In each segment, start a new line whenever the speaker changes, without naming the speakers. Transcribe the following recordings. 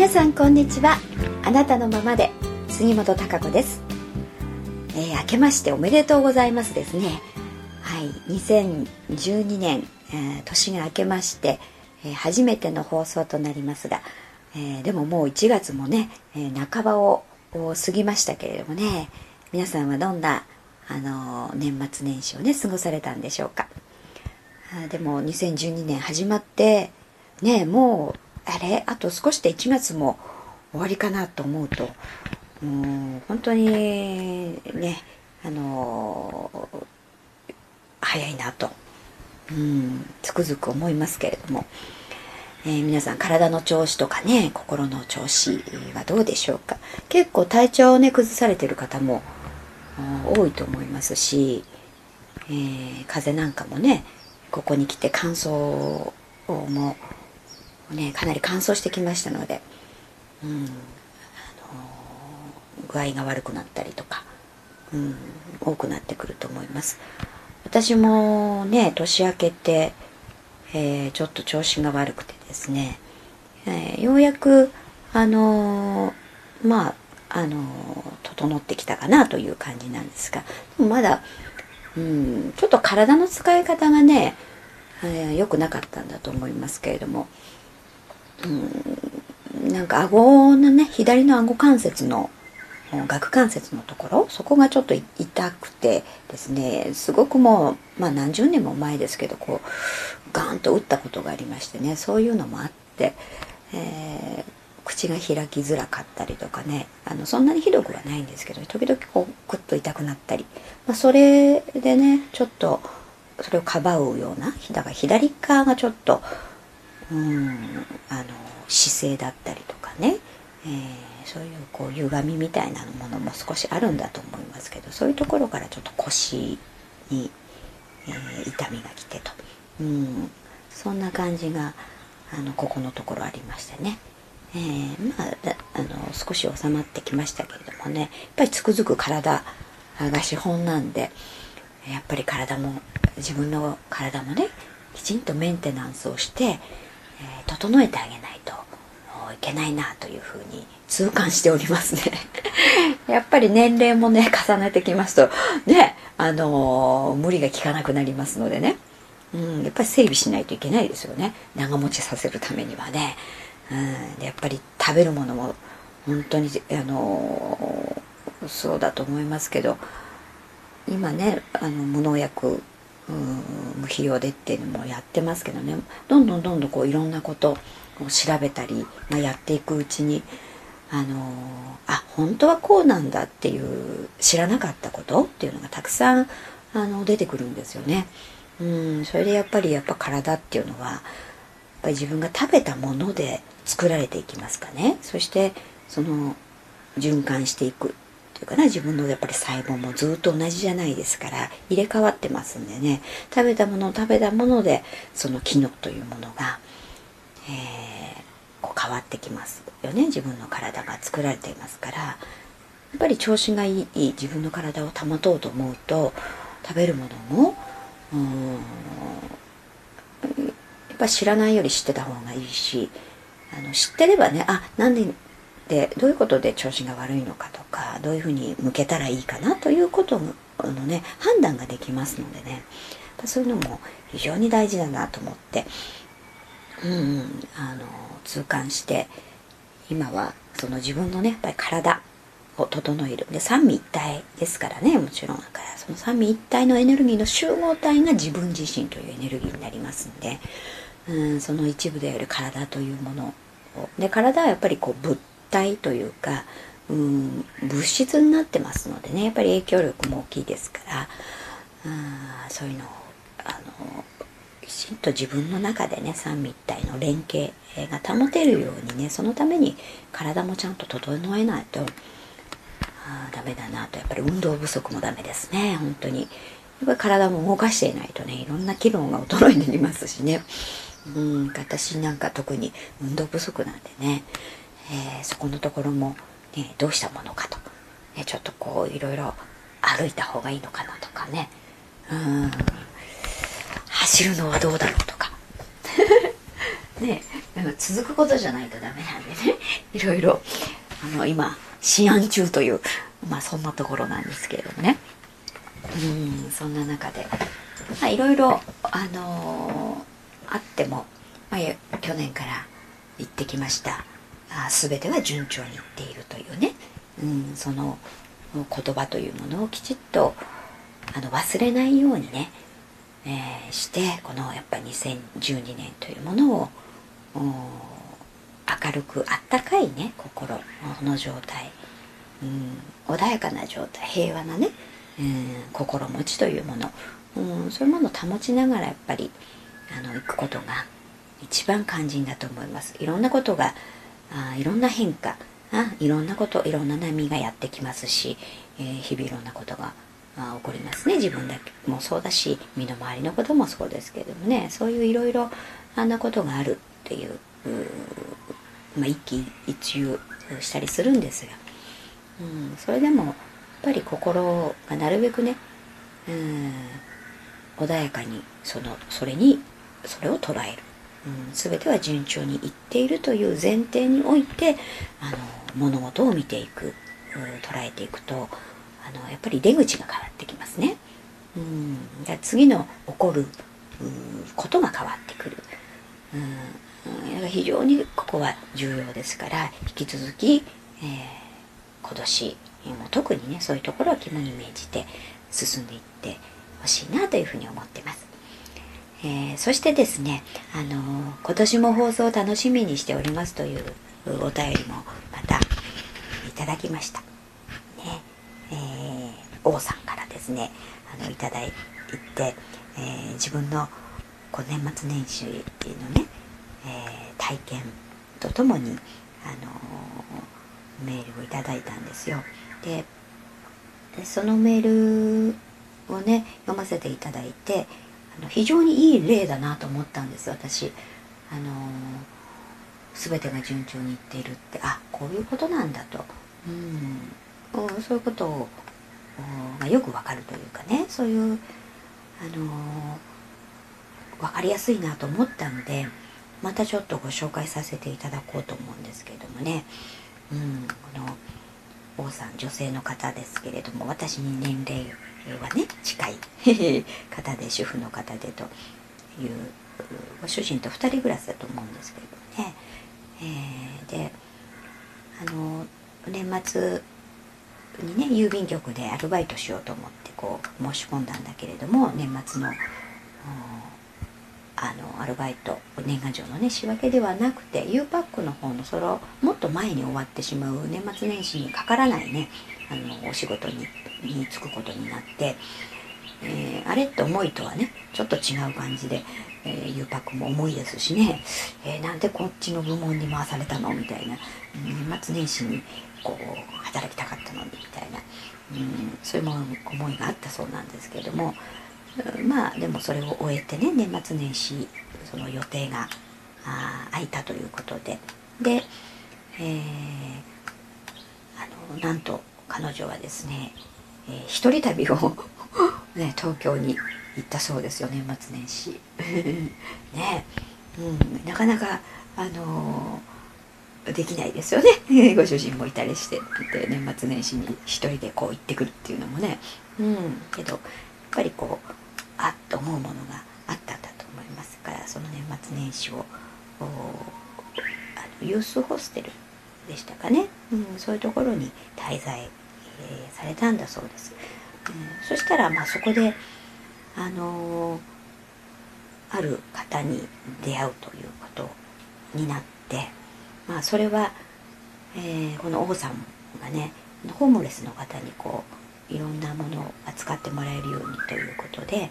皆さんこんにちは。あなたのままで杉本孝子です、えー、明けましておめでとうございますですね。はい2012年、えー、年が明けまして、えー、初めての放送となりますが、えでももう1月もね、え半ばを過ぎましたけれどもね皆さんはどんなあの年末年始をね過ごされたんでしょうか。あでも2012年始まってねもうあれあと少しで1月も終わりかなと思うとうん本当にねあの早いなとうんつくづく思いますけれども、えー、皆さん体の調子とかね心の調子はどうでしょうか。結構体調をね崩されてる方も多いと思いますし、えー、風邪なんかもねここに来て乾燥もねかなり乾燥してきましたので、うん、あの具合が悪くなったりとか、うん、多くなってくると思います。私もね年明けて、えー、ちょっと調子が悪くてですね、えー、ようやくあのー、まああの整ってきたかなという感じなんですがまだ、うん、ちょっと体の使い方がね良、えー、くなかったんだと思いますけれどもうん、なんか顎のね左の顎関節の顎関節のところそこがちょっと痛くてですねすごくもう、まあ、何十年も前ですけどこうガーンと打ったことがありましてねそういうのもあって、えー、口が開きづらかったりとかねあのそんなにひどくはないんですけど時々こうクッと痛くなったり、まあ、それでねちょっとそれをかばうようなだから左側がちょっとうんあの姿勢だったりとかね、えー、そういうこう歪みみたいなものも少しあるんだと思いますけどそういうところからちょっと腰に、えー、痛みが来てと、うん、そんな感じがあのここのところありましてね。えー、まああの少し収まってきましたけれどもね。やっぱりつくづく体が資本なんでやっぱり体も自分の体もねきちんとメンテナンスをしてえ、整えてあげないといけないなというふうに痛感しておりますね。やっぱり年齢もね重ねてきますとねあのー、無理が効かなくなりますのでね、うん、やっぱり整備しないといけないですよね。長持ちさせるためにはね、うん、でやっぱり食べるものも本当にあのー、そうだと思いますけど今ねあの無農薬無肥料でっていうのもやってますけどねどんどんどんどんこういろんなことを調べたり、まあ、やっていくうちにあのあ本当はこうなんだっていう知らなかったことっていうのがたくさんあの出てくるんですよね。うんそれでやっぱりやっぱ体っていうのはやっぱり自分が食べたもので作られていきますかねそしてその循環していくというかな自分のやっぱり細胞もずっと同じじゃないですから入れ替わってますんでね。食べたもの食べたものでその機能というものが、えー、こう変わってきますよね。自分の体が作られていますから。やっぱり調子がいい自分の体を保とうと思うと食べるものもうんやっぱ知らないより知ってた方がいいしあの知ってればねあなんででどういうことで調子が悪いのかとかどういうふうに向けたらいいかなということのね判断ができますのでね。そういうのも非常に大事だなと思ってうん、うん、あの痛感して今はその自分のねやっぱり体を整える。で三位一体ですからねもちろんだからその三位一体のエネルギーの集合体が自分自身というエネルギーになりますんでうんその一部である体というものを。で体はやっぱりこう物体というか、うん、物質になってますのでね。やっぱり影響力も大きいですから。あそういうのをあのきちんと自分の中でね三位一体の連携が保てるようにねそのために体もちゃんと整えないとあダメだなと。やっぱり運動不足もダメですね。本当に。やっぱり体も動かしていないとねいろんな機能が衰えになりますしね。うん私なんか特に運動不足なんでね。えー、そこのところも、ね、どうしたものかと、ね、ちょっとこういろいろ歩いた方がいいのかなとかね。うん。走るのはどうだろうとか。ね続くことじゃないとダメなんでね。いろいろあの今試案中というまあそんなところなんですけれどもね。うんそんな中で。まあいろいろあのー、あっても、まあ、去年から行ってきました。全ては順調にいっているというね、うん、その言葉というものをきちっとあの忘れないようにね、えー、してこのやっぱ2012年というものを明るくあったかいね心の状態、うん、穏やかな状態平和なね、うん、心持ちというもの、うん、そういうものを保ちながらやっぱりあの行くことが一番肝心だと思います。いろんなことがあいろんな変化。あいろんなこといろんな波がやってきますし、えー、日々いろんなことがあ起こりますね。自分だけもそうだし身の回りのこともそうですけどもね。そういういろいろあんなことがあるっていうまあ、一喜一憂したりするんですが、うん、それでもやっぱり心がなるべくね、うん、穏やかにそのそれにそれを捉える、うん、全ては順調にいっているという前提においてあの物事を見ていく、捉えていくとあのやっぱり出口が変わってきますね。うん、次の起こる、う、ことが変わってくる、うん、非常にここは重要ですから引き続き、えー、今年も特にねそういうところを肝に銘じて進んでいってほしいなというふうに思ってます。えー、そしてですね、あのー、今年も放送を楽しみにしておりますというお便りもまたいただきました。ねえー、王さんからですねあのいただいて、えー、自分のこう年末年始っていうのねえ、体験とともに、あの、メールをいただいたんですよ。でそのメールをね読ませていただいて非常にいい例だなと思ったんです私。あの、全てが順調にいっているって。あこういうことなんだと、うん、そういうことをがよくわかるというかね。そういう、あのー、分かりやすいなと思ったのでまたちょっとご紹介させていただこうと思うんですけどもね、うん、この王さん女性の方ですけれども私に年齢はね近い 方で主婦の方でというご主人と2人暮らしだと思うんですけれどね、えー、であの年末にね郵便局でアルバイトしようと思ってこう申し込んだんだけれども年末のあのアルバイト年賀状のね仕分けではなくて U パックの方のそのもっと前に終わってしまう年末年始にかからないねあのお仕事にに就くことになって、えー、あれって思いとはねちょっと違う感じで、えー、U パックも重いですしね、えー、なんでこっちの部門に回されたのみたいな年末年始にこう働きたかったのにみたいな、うん、そういう思いがあったそうなんですけれどもまあでもそれを終えてね年末年始その予定があ空いたということで。で、えー、あのなんと彼女はですね、えー、一人旅を ね、東京に行ったそうですよ年末年始。ね、うん、なかなかあのー、できないですよね。ご主人もいたりしてで年末年始に一人でこう行ってくるっていうのもね。うんけどやっぱりこう思うものがあったんだと思いますからその年末年始をあのユースホステルでしたかね、うん、そういうところに滞在、えー、されたんだそうです、うん、そしたらまあそこであのー、ある方に出会うということになってまあそれは、えー、この王さんがねホームレスの方にこういろんなものを扱ってもらえるようにということで、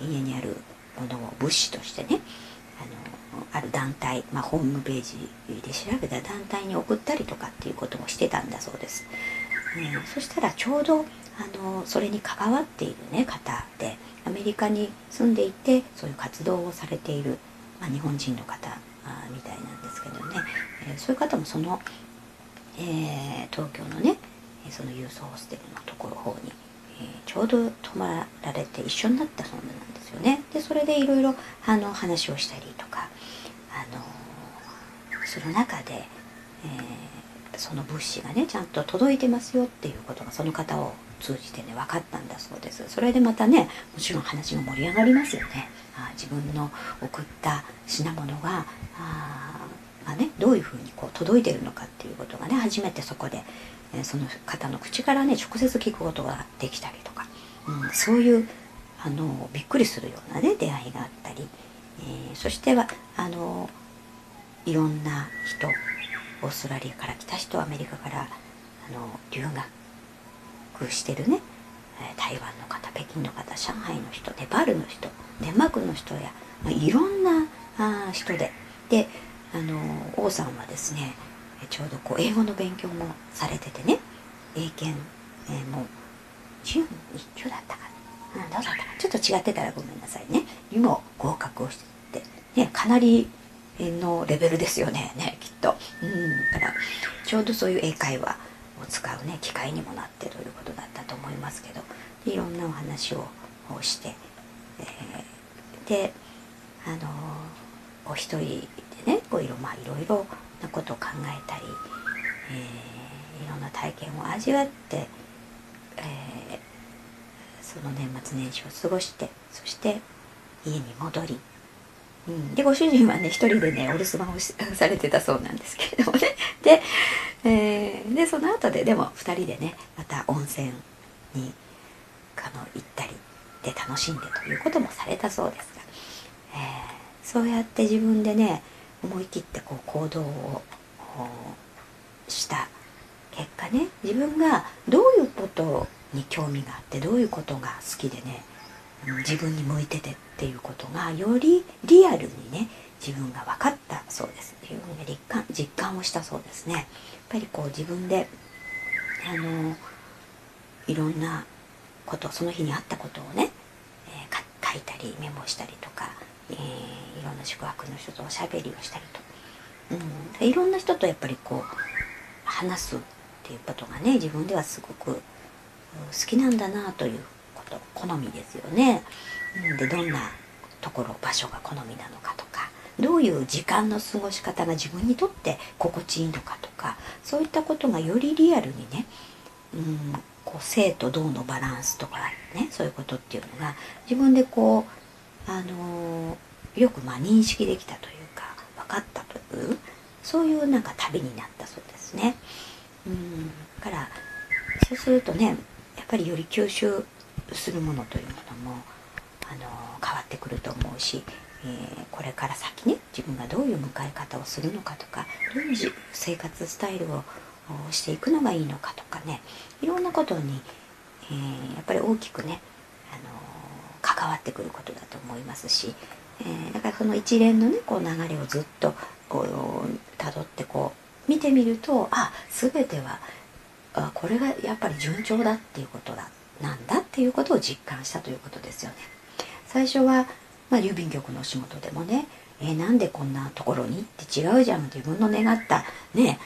えー、家にあるものを物資としてねあのある団体、まあ、ホームページで調べた団体に送ったりとかっていうこともしてたんだそうです、うん、そしたらちょうどあのそれに関わっている、ね、方でアメリカに住んでいてそういう活動をされている、まあ、日本人の方みたいなんですけどね、えー、そういう方もその、えー、東京のねそのユースホステルのところ方にえちょうど泊まられて一緒になったそうなんですよね。でそれでいろいろ話をしたりとかあのする中で、えー、その物資がねちゃんと届いてますよっていうことがその方を通じてね分かったんだそうですそれでまたねもちろん話が盛り上がりますよねあ自分の送った品物があがねどういうふうにこう届いてるのかっていうことがね初めてそこで、その方の口からね直接聞くことができたりとか、うん、そういうあのびっくりするようなね出会いがあったり、えー、そしてはあのいろんな人オーストラリアから来た人アメリカからあの留学してるね。台湾の方北京の方上海の人ネパールの人デンマークの人や、まあ、いろんなあ人で。であの王さんはですねちょうどこう英語の勉強もされててね。英検、えー、もう準一級だったかな、うん、どうだったかちょっと違ってたらごめんなさいね。にも合格をして、ね、かなりのレベルですよね。ねきっと。うんだからちょうどそういう英会話を使うね機会にもなってということだったと思いますけど。いろんなお話をして、えー、であのお一人でねこういろ,、まあ、いろいろなことを考えたり、えー、いろんな体験を味わって、えー、その年末年始を過ごしてそして家に戻りうん、でご主人はね一人でねお留守番をされてたそうなんですけれどもね。で,、えー、でその後ででも2人でねまた温泉にあの行ったりで楽しんでということもされたそうですが、えー、そうやって自分でね思い切ってこう行動をした結果ね自分がどういうことに興味があってどういうことが好きでね自分に向いててっていうことがよりリアルにね自分が分かったそうです。自分が実感実感をしたそうですね。やっぱりこう自分であのいろんなことその日にあったことをね、えー、書いたりメモしたりとか、えー、いろんな宿泊の人とおしゃべりをしたりと、うん、いろんな人とやっぱりこう話すっていうことがね自分ではすごく好きなんだなということ好みですよね。うん。でどんなところ場所が好みなのかとかどういう時間の過ごし方が自分にとって心地いいのかとかそういったことがよりリアルにね、うん、こう生と動のバランスとかねそういうことっていうのが自分でこう、あの、よくまあ認識できたというか分かったというそういうなんか旅になったそうですね。うんからそうするとねやっぱりより吸収するものというものもあの変わってくると思うし、えー、これから先ね自分がどういう迎え方をするのかとかどういう生活スタイルをしていくのがいいのかとかねいろんなことに、えー、やっぱり大きくね、関わってくることだと思いますし、えー、だからその一連のねこう流れをずっとこうたどってこう見てみるとあ全てはあこれがやっぱり順調だっていうことだなんだっていうことを実感したということですよね。最初は、まあ、郵便局のお仕事でもねえー、なんでこんなところにって違うじゃん自分の願ったね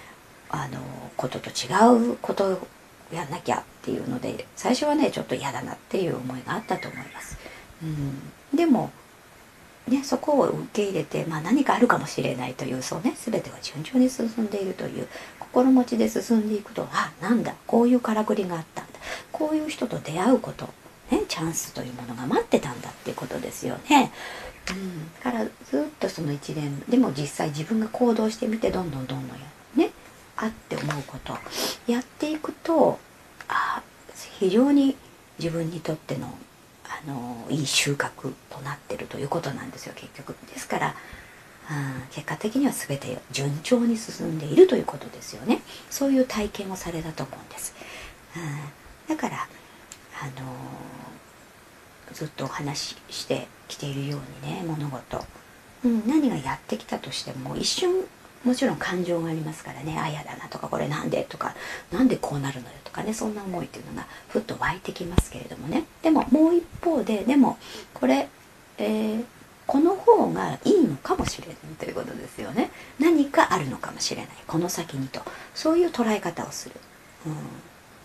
あのことと違うことをやんなきゃっていうので最初はねちょっと嫌だなっていう思いがあったと思います。うん、でもね、そこを受け入れて、まあ、何かあるかもしれないというそうね全ては順調に進んでいるという心持ちで進んでいくとあなんだこういうからくりがあったんだこういう人と出会うことね、チャンスというものが待ってたんだっていうことですよね。うん、からずっとその一連でも実際自分が行動してみてどんどんどんどんねあって思うことやっていくとあ非常に自分にとってのあのいい収穫となってるということなんですよ結局。ですからうん、結果的には全て順調に進んでいるということですよね。そういう体験をされたと思うんです、うん、だからあのずっとお話ししてきているようにね物事、うん、何がやってきたとしても一瞬もちろん感情がありますからね。あやだなとかこれなんでとかなんでこうなるのよとかね。そんな思いっていうのがふっと湧いてきますけれどもね。でももう一方ででもこれ、えー、この方がいいのかもしれないということですよね。何かあるのかもしれない。この先にと。そういう捉え方をする、うん、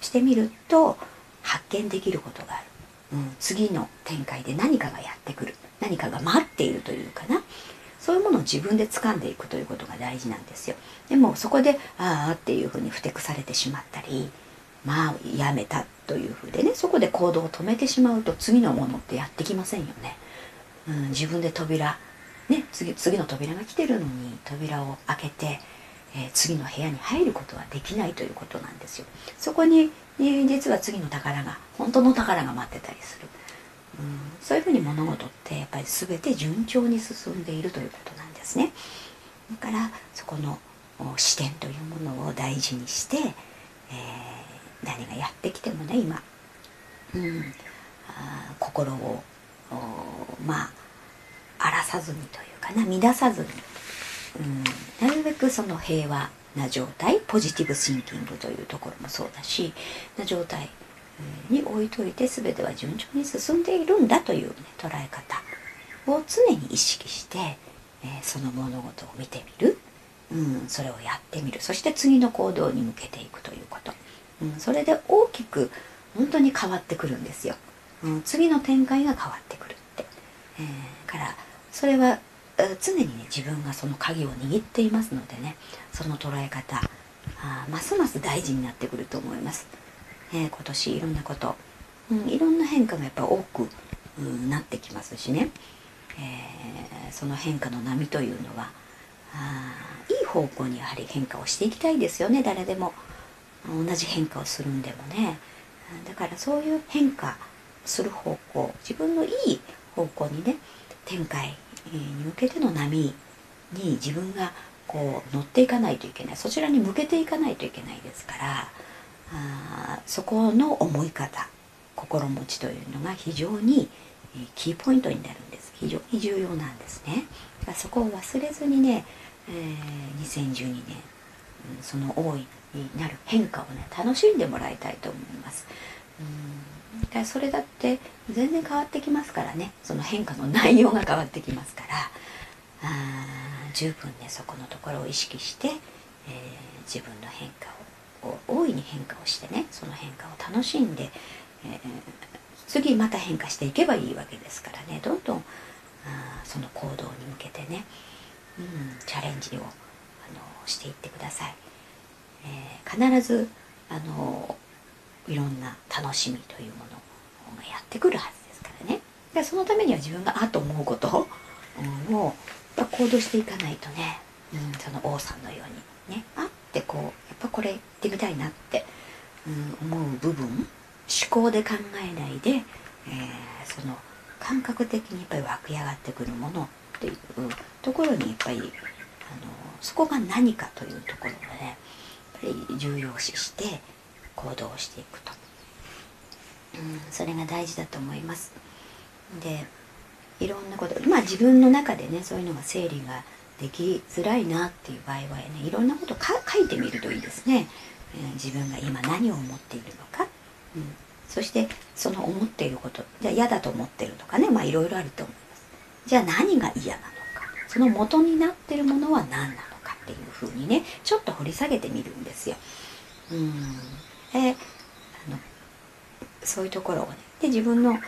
してみると発見できることがある、うん、次の展開で何かがやってくる。何かが待っているというかな。そういうものを自分で掴んでいくということが大事なんですよ。でもそこでああっていうふうにふてくされてしまったりまあやめたというふうでねそこで行動を止めてしまうと次のものってやってきませんよね、うん、自分で扉ね次次の扉が来てるのに扉を開けてえ、次の部屋に入ることはできないということなんですよ。そこに、実は次の宝が本当の宝が待ってたりする、うん、そういうふうに物事ってやっぱり全て順調に進んでいるということなんですね。だからそこの視点というものを大事にして、えー、何がやってきてもね今、うん、あ心をまあ荒らさずにというかな乱さずに。うん、なるべくその平和な状態ポジティブシンキングというところもそうだしな状態に置いといて全ては順調に進んでいるんだという、ね、捉え方を常に意識して、え、その物事を見てみる、うん、それをやってみる。そして次の行動に向けていくということ、うん、それで大きく本当に変わってくるんですよ、うん、次の展開が変わってくるって、えー、からそれは常にね自分がその鍵を握っていますのでねその捉え方あますます大事になってくると思います、えー、今年いろんなこと、うん、いろんな変化がやっぱ多く、うん、なってきますしね、えー、その変化の波というのはあいい方向にやはり変化をしていきたいですよね。誰でも。同じ変化をするんでもね。だからそういう変化する方向自分のいい方向にね展開に向けての波に自分がこう乗っていかないといけない。そちらに向けていかないといけないですからあそこの思い方心持ちというのが非常にキーポイントになるんです。非常に重要なんですね。そこを忘れずにね、えー、2012年、その大いになる変化をね楽しんでもらいたいと思います。うんそれだって全然変わってきますからね。その変化の内容が変わってきますから。あ十分ねそこのところを意識して、えー、自分の変化を大いに変化をしてねその変化を楽しんで、えー、次また変化していけばいいわけですからねどんどんあその行動に向けてね、うん、チャレンジをあのしていってください。えー、必ずあのいろんな楽しみというものがやってくるはずですからねでそのためには自分があと思うことを行動していかないとね、うん、その王さんのようにねあってこうやっぱこれ行ってみたいなって、うん、思う部分思考で考えないで、えー、その感覚的にやっぱり湧き上がってくるものっていうところにやっぱりあのそこが何かというところをねやっぱり重要視して行動していくと、うん、それが大事だと思います。でいろんなことまあ自分の中でねそういうのが整理ができづらいなっていう場合はねいろんなことか書いてみるといいですね、えー、自分が今何を思っているのか、うん、そしてその思っていることじゃ嫌だと思ってるとかねまあいろいろあると思います。じゃあ何が嫌なのか。その元になってるものは何なのかっていうふうにねちょっと掘り下げてみるんですよ。うん。であのそういうところをねで自分の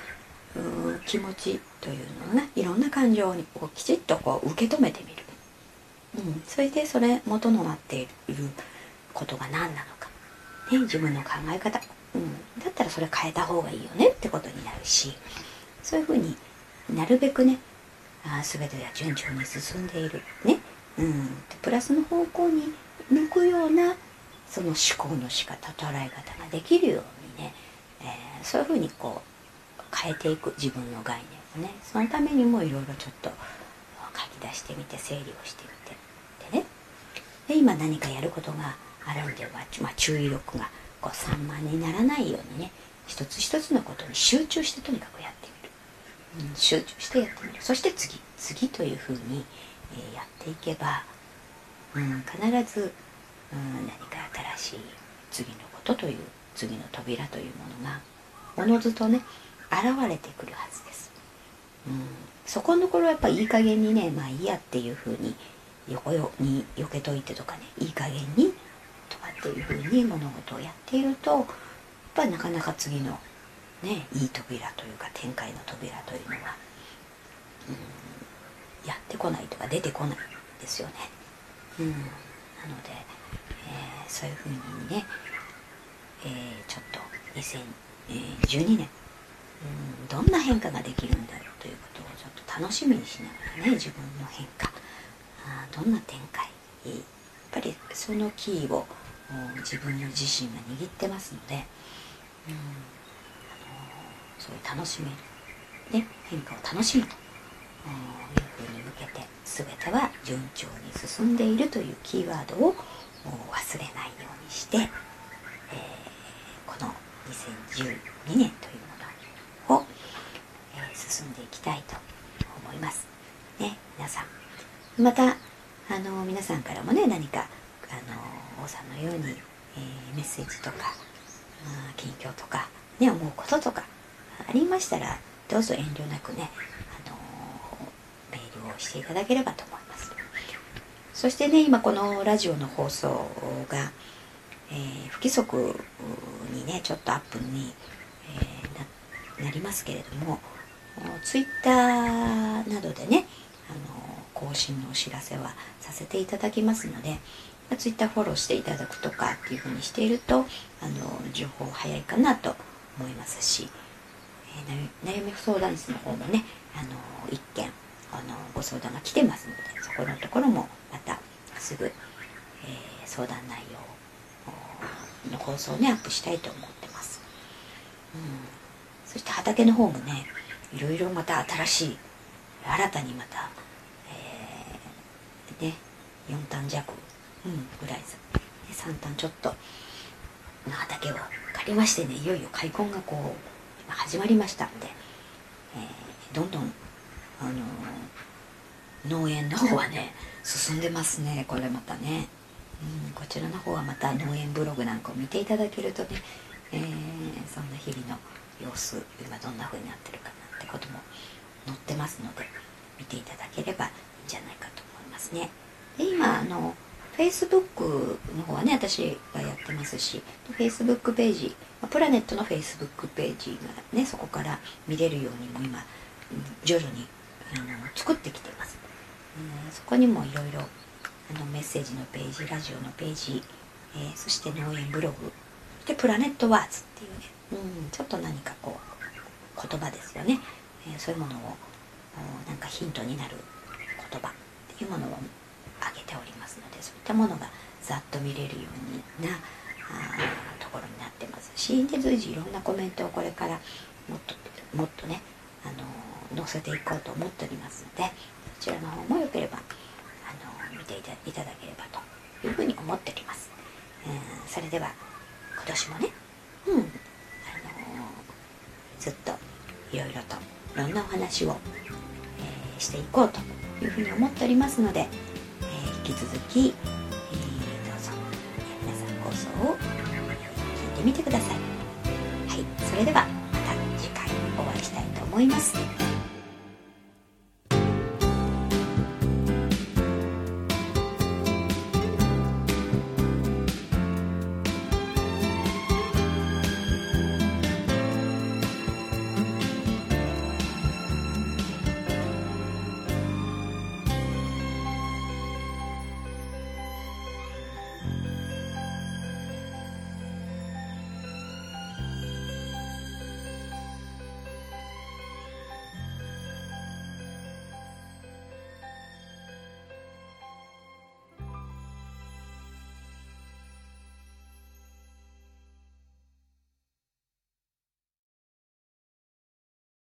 気持ちというのをねいろんな感情にこうきちっとこう受け止めてみる、うん、それでそれ元のなっていることが何なのか、ね、自分の考え方、うん、だったらそれ変えた方がいいよねってことになるし。そういうふうになるべくねあ全てが順調に進んでいるね、うん、プラスの方向に向くようなその思考の仕方捉え方ができるようにね、えー、そういうふうにこう変えていく。自分の概念をね。そのためにもいろいろちょっと書き出してみて整理をしてみて。で今何かやることがあるんでは、まあ、注意力がこう散漫にならないようにね一つ一つのことに集中してとにかくやってみる、うん、集中してやってみる。そして次次というふうに、え、やっていけば、うん、必ずうん何か新しい次のことという次の扉というものがおのずとね現れてくるはずです、うん、そこのところはやっぱいい加減にねまあいいやっていうふうに横に避けといてとかねいい加減にとかっていうふうに物事をやっているとやっぱりなかなか次のねいい扉というか展開の扉というのが、やってこないとか出てこないですよね。うん、なので、えー、そういうふうにね、えー、ちょっと2012年、うん、どんな変化ができるんだろうということをちょっと楽しみにしながらね自分の変化どんな展開？やっぱりそのキーを自分の自身が握ってますので、うん、あのそういう楽しめる、ね、変化を楽しむというふうに向けて全ては順調に進んでいるというキーワードを忘れないようにして、えー、この2012年というものを、えー、進んでいきたいと思います。ね、皆さん。また、あの皆さんからもね、何か、あの王さんのように、えー、メッセージとか、近況とか、ね、思うこととかありましたら、どうぞ遠慮なくね、あのメールをしていただければと思います。そしてね、今このラジオの放送が、えー、不規則にねちょっとアップに、えー、ななりますけれどもツイッターなどでねあの更新のお知らせはさせていただきますのでツイッターフォローしていただくとかっていうふうにしているとあの情報早いかなと思いますし、えー、悩み相談室の方もねあの一件あのご相談が来てますのでそこのところもまたすぐ、えー、相談内容の放送をねアップしたいと思ってます、うん、そして畑の方もねいろいろまた新しい新たにまた、4単弱、うん、ぐらい3単ちょっと。の畑を借りましてねいよいよ開墾がこう今始まりましたんで、えー、どんどんあのー、農園の方はね進んでますねこれまたね。うん、こちらの方はまた農園ブログなんかを見ていただけるとね、えー、そんな日々の様子今どんな風になってるかなってことも載ってますので見ていただければいいんじゃないかと思いますね。で今あの Facebook の方はね私がやってますし Facebook ページプラネットの Facebook ページがねそこから見れるようにも今徐々にあの作ってきてます、うん、そこにもいろいろあのメッセージのページラジオのページ、えー、そして農園ブログでプラネットワーズっていうね、うん、ちょっと何かこう言葉ですよね、えー、そういうものをなんかヒントになる言葉っていうものを挙げておりますのでそういったものがざっと見れるようなあところになってます。しで随時いろんなコメントをこれからもっともっとね、あの載せていこうと思っておりますのでそちらの方もよければあの見ていただければというふうに思っております、えー、それでは今年もねうんあのー、ずっといろいろといろんなお話を、えー、していこうというふうに思っておりますので、引き続き、えどうぞ、え皆さん放送を聞いてみてください。はいそれではまた次回お会いしたいと思います。